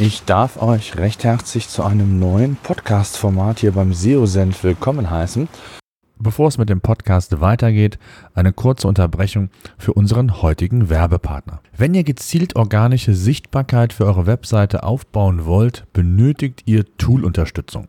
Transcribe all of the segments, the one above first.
Ich darf euch recht herzlich zu einem neuen Podcast-Format hier beim SEO-Senf willkommen heißen. Bevor es mit dem Podcast weitergeht, eine kurze Unterbrechung für unseren heutigen Werbepartner. Wenn ihr gezielt organische Sichtbarkeit für eure Webseite aufbauen wollt, benötigt ihr Tool-Unterstützung.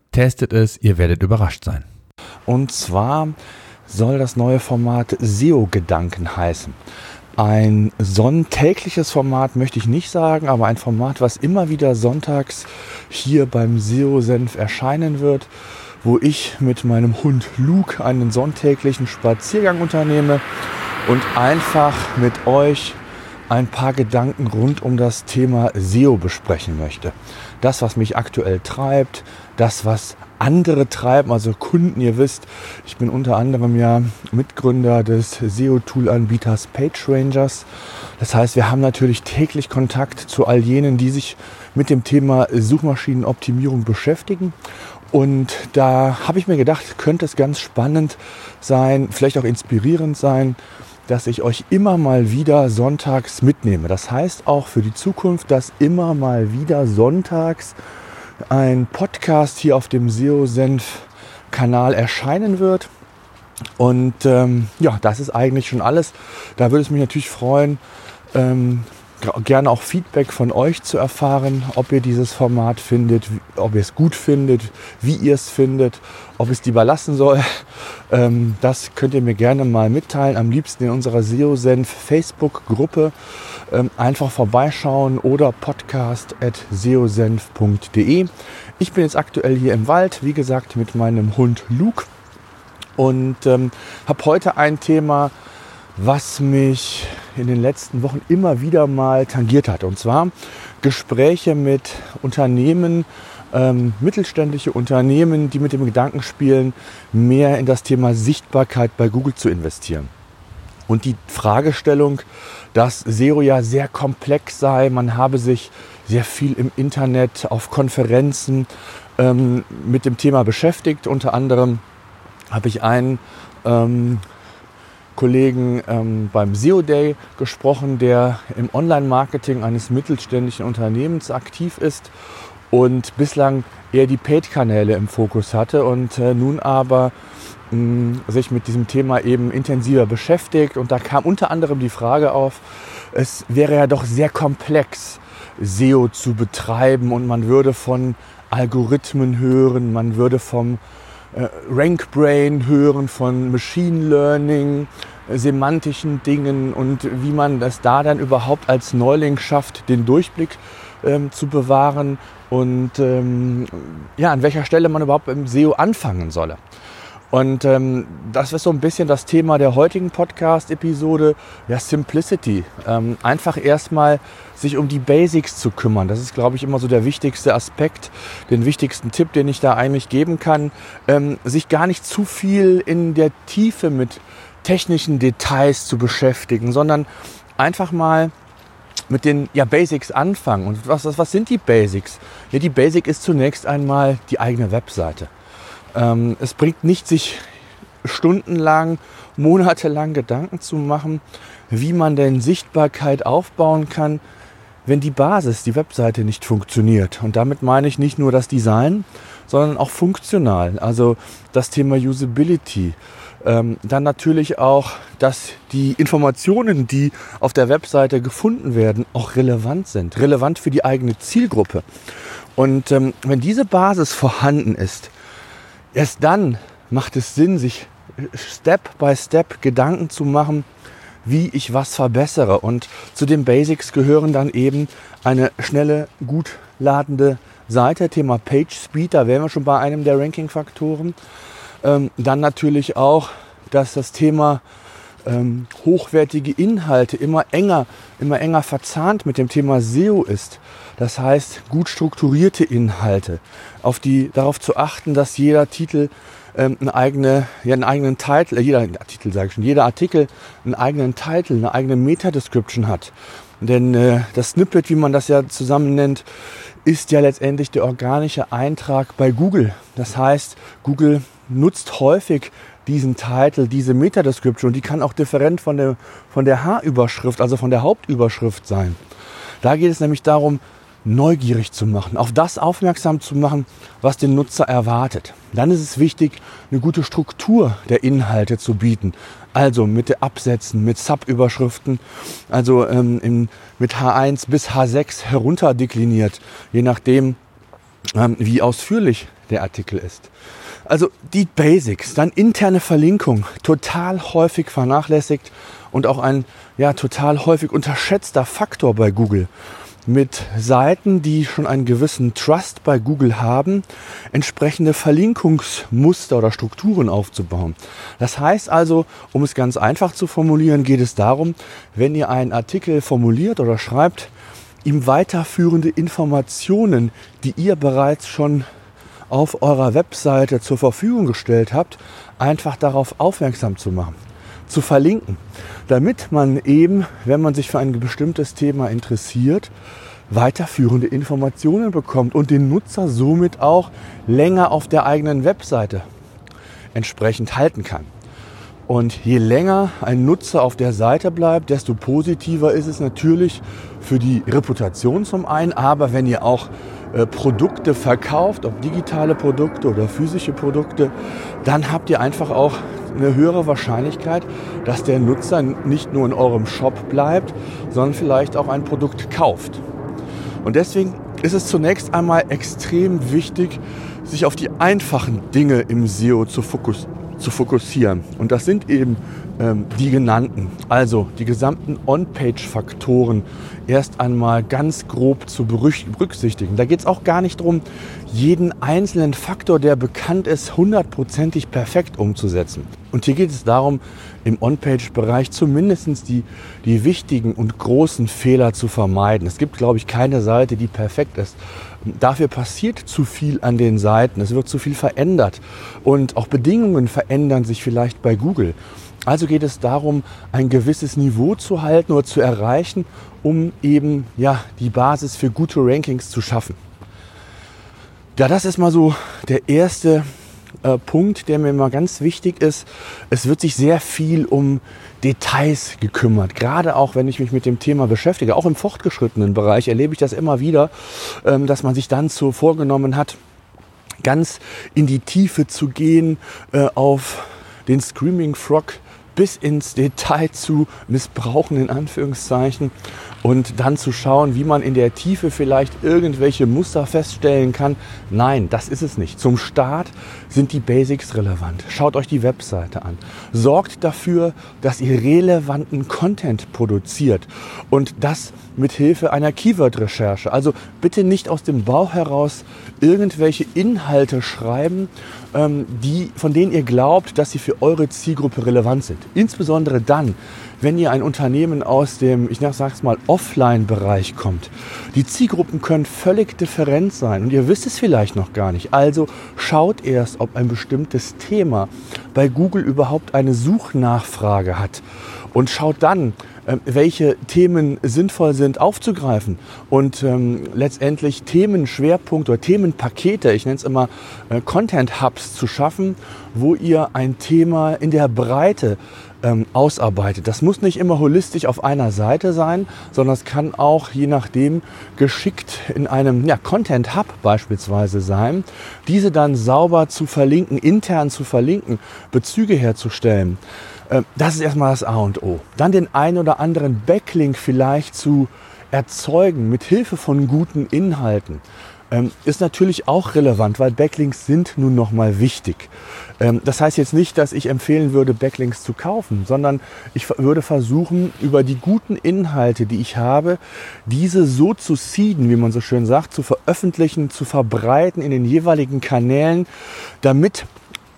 testet es, ihr werdet überrascht sein. Und zwar soll das neue Format SEO-Gedanken heißen. Ein sonntägliches Format möchte ich nicht sagen, aber ein Format, was immer wieder sonntags hier beim SEO-Senf erscheinen wird, wo ich mit meinem Hund Luke einen sonntäglichen Spaziergang unternehme und einfach mit euch ein paar Gedanken rund um das Thema SEO besprechen möchte. Das, was mich aktuell treibt, das, was andere treiben, also Kunden. Ihr wisst, ich bin unter anderem ja Mitgründer des SEO-Tool-Anbieters PageRangers. Das heißt, wir haben natürlich täglich Kontakt zu all jenen, die sich mit dem Thema Suchmaschinenoptimierung beschäftigen. Und da habe ich mir gedacht, könnte es ganz spannend sein, vielleicht auch inspirierend sein, dass ich euch immer mal wieder sonntags mitnehme. Das heißt auch für die Zukunft, dass immer mal wieder sonntags ein Podcast hier auf dem SEO-Senf-Kanal erscheinen wird. Und ähm, ja, das ist eigentlich schon alles. Da würde es mich natürlich freuen, ähm, gerne auch Feedback von euch zu erfahren, ob ihr dieses Format findet, ob ihr es gut findet, wie ihr es findet, ob es lieber lassen soll. Ähm, das könnt ihr mir gerne mal mitteilen. Am liebsten in unserer SEO-Senf Facebook-Gruppe. Ähm, einfach vorbeischauen oder podcast at seosenf.de. Ich bin jetzt aktuell hier im Wald, wie gesagt, mit meinem Hund Luke und ähm, habe heute ein Thema, was mich in den letzten Wochen immer wieder mal tangiert hat. Und zwar Gespräche mit Unternehmen, ähm, mittelständische Unternehmen, die mit dem Gedanken spielen, mehr in das Thema Sichtbarkeit bei Google zu investieren. Und die Fragestellung, dass SEO ja sehr komplex sei, man habe sich sehr viel im Internet auf Konferenzen ähm, mit dem Thema beschäftigt. Unter anderem habe ich einen ähm, Kollegen ähm, beim SEO Day gesprochen, der im Online-Marketing eines mittelständischen Unternehmens aktiv ist und bislang eher die Paid-Kanäle im Fokus hatte und äh, nun aber mh, mm, sich mit diesem Thema eben intensiver beschäftigt. Und da kam unter anderem die Frage auf, es wäre ja doch sehr komplex, SEO zu betreiben und man würde von Algorithmen hören, man würde vom äh, RankBrain hören, von Machine Learning, semantischen Dingen und wie man das da dann überhaupt als Neuling schafft, den Durchblick ähm, zu bewahren und ähm, ja, an welcher Stelle man überhaupt im SEO anfangen solle. Und ähm, das ist so ein bisschen das Thema der heutigen Podcast-Episode, ja, Simplicity. Ähm, einfach erstmal sich um die Basics zu kümmern. Das ist, glaube ich, immer so der wichtigste Aspekt, den wichtigsten Tipp, den ich da eigentlich geben kann. Ähm, sich gar nicht zu viel in der Tiefe mit technischen Details zu beschäftigen, sondern einfach mal mit den ja, Basics anfangen. Und was, was sind die Basics? Ja, die Basic ist zunächst einmal die eigene Webseite. Ähm, es bringt nicht, sich stundenlang, monatelang Gedanken zu machen, wie man denn Sichtbarkeit aufbauen kann, wenn die Basis, die Webseite nicht funktioniert. Und damit meine ich nicht nur das Design, sondern auch funktional. Also das Thema Usability. Ähm, dann natürlich auch, dass die Informationen, die auf der Webseite gefunden werden, auch relevant sind. Relevant für die eigene Zielgruppe. Und ähm, wenn diese Basis vorhanden ist, erst dann macht es Sinn, sich Step by Step Gedanken zu machen, wie ich was verbessere. Und zu den Basics gehören dann eben eine schnelle, gut ladende Seite, Thema Page Speed, da wären wir schon bei einem der Ranking-Faktoren. Ähm, dann natürlich auch, dass das Thema ähm, hochwertige Inhalte immer enger, immer enger verzahnt mit dem Thema SEO ist. Das heißt, gut strukturierte Inhalte, auf die, darauf zu achten, dass jeder Titel ähm, eine eigene, ja, einen eigenen Titel, äh, jeder Titel sage ich schon, jeder Artikel einen eigenen Titel, eine eigene Meta-Description hat. Denn äh, das Snippet, wie man das ja zusammen nennt, ist ja letztendlich der organische Eintrag bei Google. Das heißt, Google nutzt häufig diesen Titel, diese Meta-Description die kann auch different von der, von der H-Überschrift, also von der Hauptüberschrift sein. Da geht es nämlich darum, neugierig zu machen, auf das aufmerksam zu machen, was den Nutzer erwartet. Dann ist es wichtig, eine gute Struktur der Inhalte zu bieten. Also mit Absätzen, mit Sub-Überschriften, also ähm, in, mit H1 bis H6 herunterdekliniert, je nachdem, ähm, wie ausführlich der Artikel ist. Also die Basics, dann interne Verlinkung, total häufig vernachlässigt und auch ein ja, total häufig unterschätzter Faktor bei Google mit Seiten, die schon einen gewissen Trust bei Google haben, entsprechende Verlinkungsmuster oder Strukturen aufzubauen. Das heißt also, um es ganz einfach zu formulieren, geht es darum, wenn ihr einen Artikel formuliert oder schreibt, ihm weiterführende Informationen, die ihr bereits schon auf eurer Webseite zur Verfügung gestellt habt, einfach darauf aufmerksam zu machen, zu verlinken damit man eben, wenn man sich für ein bestimmtes Thema interessiert, weiterführende Informationen bekommt und den Nutzer somit auch länger auf der eigenen Webseite entsprechend halten kann. Und je länger ein Nutzer auf der Seite bleibt, desto positiver ist es natürlich für die Reputation zum einen, aber wenn ihr auch äh, Produkte verkauft, ob digitale Produkte oder physische Produkte, dann habt ihr einfach auch eine höhere Wahrscheinlichkeit, dass der Nutzer nicht nur in eurem Shop bleibt, sondern vielleicht auch ein Produkt kauft. Und deswegen ist es zunächst einmal extrem wichtig, sich auf die einfachen Dinge im SEO zu, fokus zu fokussieren. Und das sind eben ähm, die genannten. Also die gesamten On-Page-Faktoren erst einmal ganz grob zu berücksichtigen. Da geht es auch gar nicht darum, jeden einzelnen Faktor, der bekannt ist, hundertprozentig perfekt umzusetzen. Und hier geht es darum, im On-Page-Bereich zumindest die, die wichtigen und großen Fehler zu vermeiden. Es gibt, glaube ich, keine Seite, die perfekt ist. Dafür passiert zu viel an den Seiten. Es wird zu viel verändert. Und auch Bedingungen verändern sich vielleicht bei Google. Also geht es darum, ein gewisses Niveau zu halten oder zu erreichen, um eben ja, die Basis für gute Rankings zu schaffen. Ja, das ist mal so der erste äh, Punkt, der mir mal ganz wichtig ist. Es wird sich sehr viel um Details gekümmert. Gerade auch, wenn ich mich mit dem Thema beschäftige, auch im fortgeschrittenen Bereich erlebe ich das immer wieder, ähm, dass man sich dann so vorgenommen hat, ganz in die Tiefe zu gehen äh, auf den Screaming Frog bis ins Detail zu missbrauchen, in Anführungszeichen, und dann zu schauen, wie man in der Tiefe vielleicht irgendwelche Muster feststellen kann. Nein, das ist es nicht. Zum Start sind die Basics relevant. Schaut euch die Webseite an. Sorgt dafür, dass ihr relevanten Content produziert und das mit Hilfe einer Keyword-Recherche. Also bitte nicht aus dem Bauch heraus irgendwelche Inhalte schreiben, ähm, die, von denen ihr glaubt, dass sie für eure Zielgruppe relevant sind. Insbesondere dann, wenn ihr ein Unternehmen aus dem, ich sag's mal, Offline-Bereich kommt. Die Zielgruppen können völlig different sein und ihr wisst es vielleicht noch gar nicht. Also schaut erst, ob ein bestimmtes Thema bei Google überhaupt eine Suchnachfrage hat und schaut dann, welche Themen sinnvoll sind aufzugreifen und ähm, letztendlich Themenschwerpunkte oder Themenpakete, ich nenne es immer äh, Content Hubs zu schaffen, wo ihr ein Thema in der Breite ähm, ausarbeitet. Das muss nicht immer holistisch auf einer Seite sein, sondern es kann auch je nachdem geschickt in einem ja, Content Hub beispielsweise sein, diese dann sauber zu verlinken, intern zu verlinken, Bezüge herzustellen. Ähm, das ist erstmal das A und O. Dann den einen oder anderen Backlink vielleicht zu erzeugen mit Hilfe von guten Inhalten ähm, ist natürlich auch relevant, weil Backlinks sind nun noch mal wichtig. Ähm, das heißt jetzt nicht, dass ich empfehlen würde, Backlinks zu kaufen, sondern ich würde versuchen, über die guten Inhalte, die ich habe, diese so zu seeden, wie man so schön sagt, zu veröffentlichen, zu verbreiten in den jeweiligen Kanälen, damit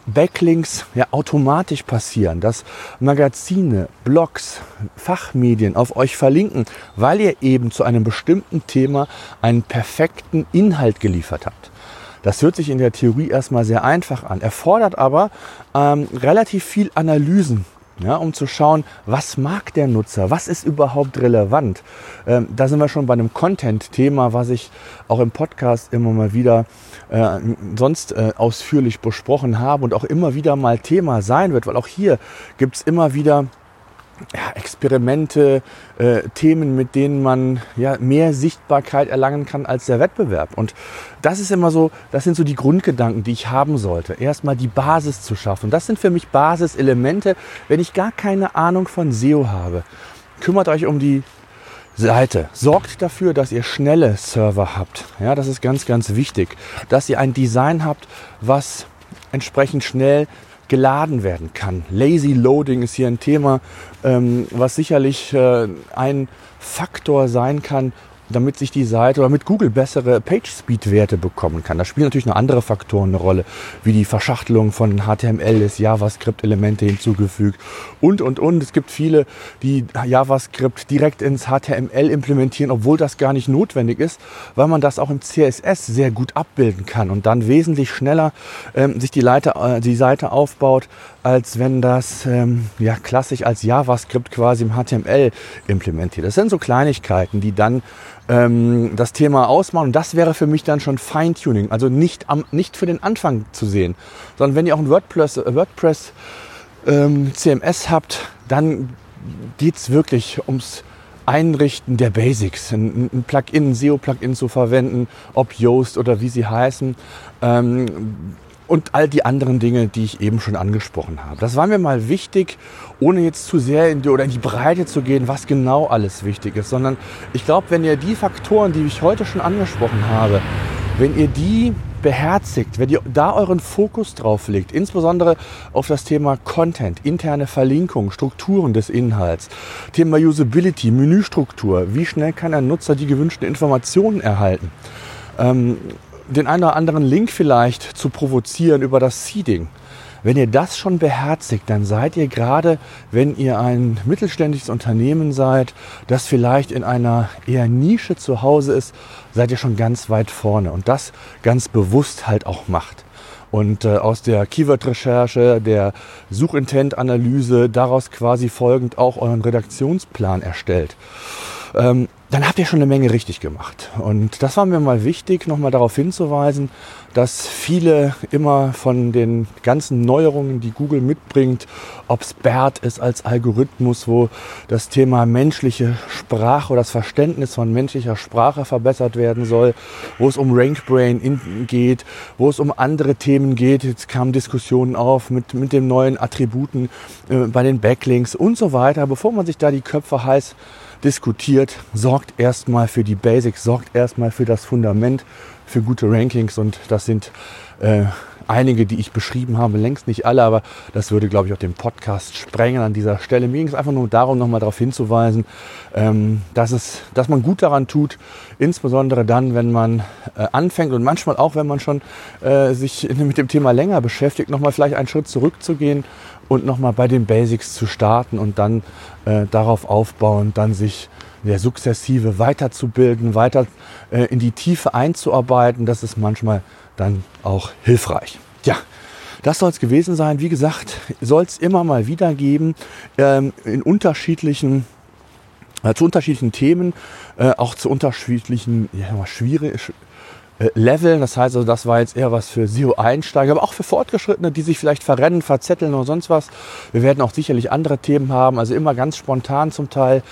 Backlinks ja automatisch passieren, dass Magazine, Blogs, Fachmedien auf euch verlinken, weil ihr eben zu einem bestimmten Thema einen perfekten Inhalt geliefert habt. Das hört sich in der Theorie erstmal sehr einfach an, erfordert aber ähm, relativ viel Analysen ja, um zu schauen, was mag der Nutzer, was ist überhaupt relevant. Ähm, da sind wir schon bei einem Content-Thema, was ich auch im Podcast immer mal wieder äh, sonst äh, ausführlich besprochen habe und auch immer wieder mal Thema sein wird, weil auch hier gibt es immer wieder ja, Experimente, äh, Themen, mit denen man ja, mehr Sichtbarkeit erlangen kann als der Wettbewerb. Und das ist immer so, das sind so die Grundgedanken, die ich haben sollte. Erstmal die Basis zu schaffen. Das sind für mich Basiselemente, wenn ich gar keine Ahnung von SEO habe. Kümmert euch um die Seite. Sorgt dafür, dass ihr schnelle Server habt. Ja, das ist ganz, ganz wichtig. Dass ihr ein Design habt, was entsprechend schnell geladen werden kann. Lazy Loading ist hier ein Thema, ähm, was sicherlich äh, ein Faktor sein kann, damit sich die Seite oder mit Google bessere Page-Speed-Werte bekommen kann. Da spielen natürlich noch andere Faktoren eine Rolle, wie die Verschachtelung von HTML ist, JavaScript-Elemente hinzugefügt und, und, und. Es gibt viele, die JavaScript direkt ins HTML implementieren, obwohl das gar nicht notwendig ist, weil man das auch im CSS sehr gut abbilden kann und dann wesentlich schneller ähm, sich die, Leiter, äh, die Seite aufbaut, als wenn das ähm, ja, klassisch als JavaScript quasi im HTML implementiert. Das sind so Kleinigkeiten, die dann ähm, das Thema ausmachen. Und das wäre für mich dann schon Feintuning, also nicht, am, nicht für den Anfang zu sehen, sondern wenn ihr auch ein WordPress, WordPress ähm, CMS habt, dann geht es wirklich ums Einrichten der Basics, ein, ein Plugin, ein SEO-Plugin zu verwenden, ob Yoast oder wie sie heißen. Ähm, und all die anderen Dinge, die ich eben schon angesprochen habe. Das war mir mal wichtig, ohne jetzt zu sehr in die, oder in die Breite zu gehen, was genau alles wichtig ist, sondern ich glaube, wenn ihr die Faktoren, die ich heute schon angesprochen habe, wenn ihr die beherzigt, wenn ihr da euren Fokus drauf legt, insbesondere auf das Thema Content, interne Verlinkung, Strukturen des Inhalts, Thema Usability, Menüstruktur, wie schnell kann ein Nutzer die gewünschten Informationen erhalten, ähm, den einen oder anderen Link vielleicht zu provozieren über das Seeding. Wenn ihr das schon beherzigt, dann seid ihr gerade, wenn ihr ein mittelständisches Unternehmen seid, das vielleicht in einer eher Nische zu Hause ist, seid ihr schon ganz weit vorne und das ganz bewusst halt auch macht. Und äh, aus der Keyword-Recherche, der Suchintent-Analyse, daraus quasi folgend auch euren Redaktionsplan erstellt. Ähm, dann habt ihr schon eine Menge richtig gemacht. Und das war mir mal wichtig, nochmal darauf hinzuweisen, dass viele immer von den ganzen Neuerungen, die Google mitbringt, ob es BERT ist als Algorithmus, wo das Thema menschliche Sprache oder das Verständnis von menschlicher Sprache verbessert werden soll, wo es um RankBrain geht, wo es um andere Themen geht. Jetzt kamen Diskussionen auf mit, mit den neuen Attributen äh, bei den Backlinks und so weiter. Bevor man sich da die Köpfe heiß diskutiert, sorgt erstmal für die Basics, sorgt erstmal für das Fundament, für gute Rankings und das sind äh, einige, die ich beschrieben habe, längst nicht alle, aber das würde, glaube ich, auch den Podcast sprengen an dieser Stelle. Mir ging es einfach nur darum, nochmal darauf hinzuweisen, ähm, dass, es, dass man gut daran tut, insbesondere dann, wenn man äh, anfängt und manchmal auch, wenn man schon äh, sich mit dem Thema länger beschäftigt, nochmal vielleicht einen Schritt zurückzugehen und nochmal bei den Basics zu starten und dann äh, darauf aufbauen, dann sich ja, sukzessive weiterzubilden, weiter äh, in die Tiefe einzuarbeiten. Das ist manchmal dann auch hilfreich. Ja, das soll es gewesen sein. Wie gesagt, soll es immer mal wieder geben ähm, in unterschiedlichen äh, zu unterschiedlichen Themen, äh, auch zu unterschiedlichen ja, schwierig, Level. Das heißt also, das war jetzt eher was für SEO-Einsteiger, aber auch für Fortgeschrittene, die sich vielleicht verrennen, verzetteln oder sonst was. Wir werden auch sicherlich andere Themen haben, also immer ganz spontan zum Teil.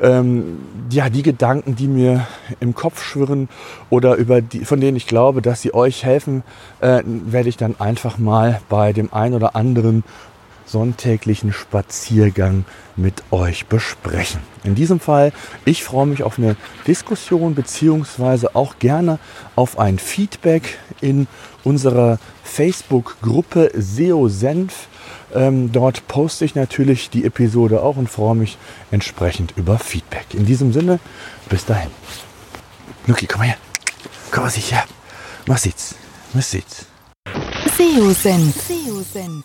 Ähm, ja, die Gedanken, die mir im Kopf schwirren oder über die, von denen ich glaube, dass sie euch helfen, äh, werde ich dann einfach mal bei dem einen oder anderen sonntäglichen Spaziergang mit euch besprechen. In diesem Fall, ich freue mich auf eine Diskussion beziehungsweise auch gerne auf ein Feedback in unserer Facebook-Gruppe SEO Senf. Ähm, dort poste ich natürlich die Episode auch und freue mich entsprechend über Feedback. In diesem Sinne, bis dahin. Nuki, komm mal her. Komm mal her. Was sieht's? Was sieht's? SEO Senf. SEO Senf